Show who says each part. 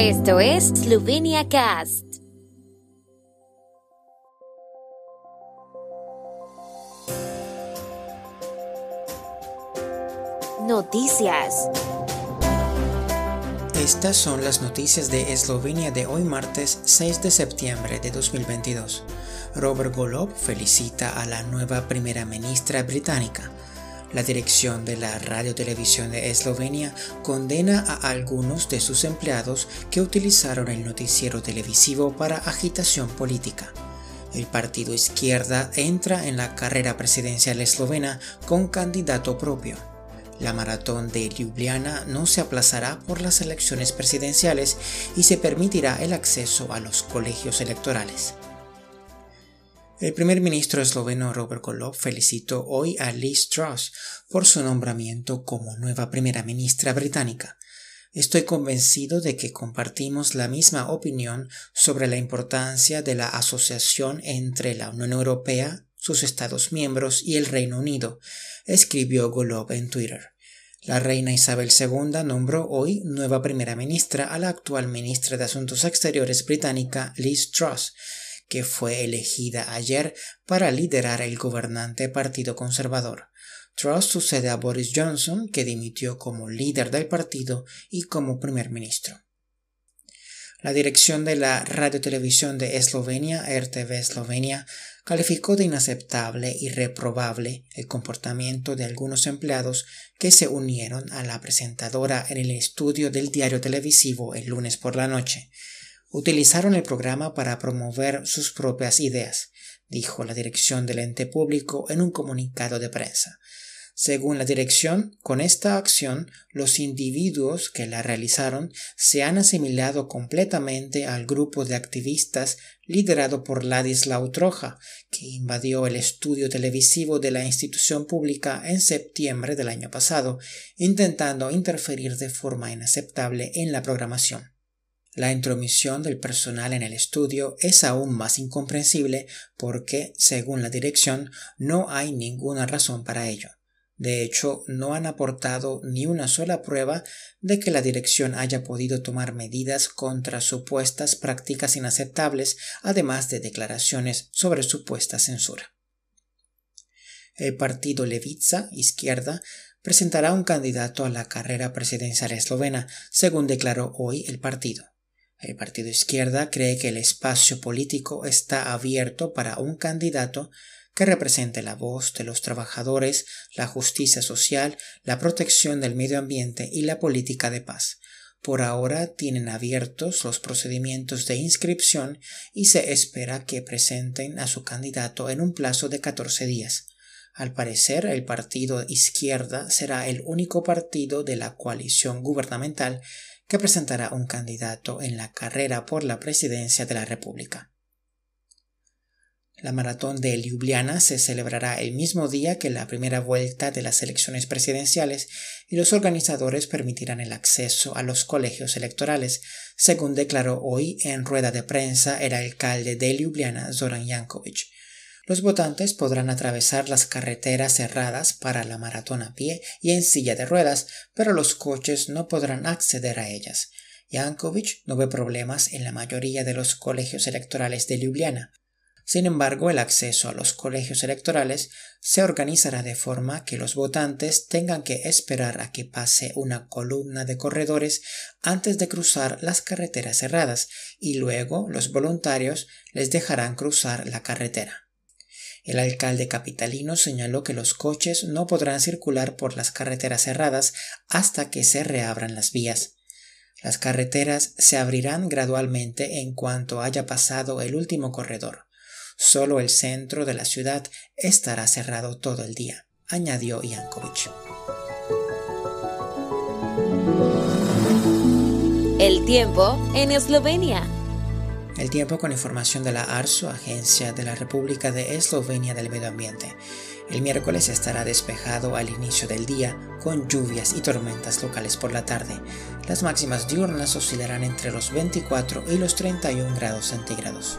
Speaker 1: Esto es Slovenia Cast. Noticias.
Speaker 2: Estas son las noticias de Eslovenia de hoy martes 6 de septiembre de 2022. Robert Golob felicita a la nueva primera ministra británica. La dirección de la Radio Televisión de Eslovenia condena a algunos de sus empleados que utilizaron el noticiero televisivo para agitación política. El partido izquierda entra en la carrera presidencial eslovena con candidato propio. La maratón de Ljubljana no se aplazará por las elecciones presidenciales y se permitirá el acceso a los colegios electorales. El primer ministro esloveno Robert Golob felicitó hoy a Liz Truss por su nombramiento como nueva primera ministra británica. Estoy convencido de que compartimos la misma opinión sobre la importancia de la asociación entre la Unión Europea, sus Estados miembros y el Reino Unido, escribió Golob en Twitter. La reina Isabel II nombró hoy nueva primera ministra a la actual ministra de Asuntos Exteriores británica Liz Truss, que fue elegida ayer para liderar el gobernante Partido Conservador. Truss sucede a Boris Johnson, que dimitió como líder del partido y como primer ministro. La dirección de la radiotelevisión de Eslovenia, RTV Eslovenia, calificó de inaceptable y reprobable el comportamiento de algunos empleados que se unieron a la presentadora en el estudio del diario televisivo el lunes por la noche utilizaron el programa para promover sus propias ideas, dijo la dirección del ente público en un comunicado de prensa. Según la dirección, con esta acción los individuos que la realizaron se han asimilado completamente al grupo de activistas liderado por Ladislau Troja, que invadió el estudio televisivo de la institución pública en septiembre del año pasado, intentando interferir de forma inaceptable en la programación. La intromisión del personal en el estudio es aún más incomprensible porque, según la dirección, no hay ninguna razón para ello. De hecho, no han aportado ni una sola prueba de que la dirección haya podido tomar medidas contra supuestas prácticas inaceptables, además de declaraciones sobre supuesta censura. El partido Levica, izquierda, presentará un candidato a la carrera presidencial eslovena, según declaró hoy el partido. El Partido Izquierda cree que el espacio político está abierto para un candidato que represente la voz de los trabajadores, la justicia social, la protección del medio ambiente y la política de paz. Por ahora tienen abiertos los procedimientos de inscripción y se espera que presenten a su candidato en un plazo de 14 días. Al parecer, el partido izquierda será el único partido de la coalición gubernamental que presentará un candidato en la carrera por la presidencia de la República. La maratón de Ljubljana se celebrará el mismo día que la primera vuelta de las elecciones presidenciales y los organizadores permitirán el acceso a los colegios electorales, según declaró hoy en rueda de prensa el alcalde de Ljubljana, Zoran Jankovic. Los votantes podrán atravesar las carreteras cerradas para la maratón a pie y en silla de ruedas, pero los coches no podrán acceder a ellas. Yankovic no ve problemas en la mayoría de los colegios electorales de Ljubljana. Sin embargo, el acceso a los colegios electorales se organizará de forma que los votantes tengan que esperar a que pase una columna de corredores antes de cruzar las carreteras cerradas y luego los voluntarios les dejarán cruzar la carretera. El alcalde capitalino señaló que los coches no podrán circular por las carreteras cerradas hasta que se reabran las vías. Las carreteras se abrirán gradualmente en cuanto haya pasado el último corredor. Solo el centro de la ciudad estará cerrado todo el día, añadió Yankovic.
Speaker 1: El tiempo en Eslovenia.
Speaker 2: El tiempo con información de la ARSO, Agencia de la República de Eslovenia del Medio Ambiente. El miércoles estará despejado al inicio del día, con lluvias y tormentas locales por la tarde. Las máximas diurnas oscilarán entre los 24 y los 31 grados centígrados.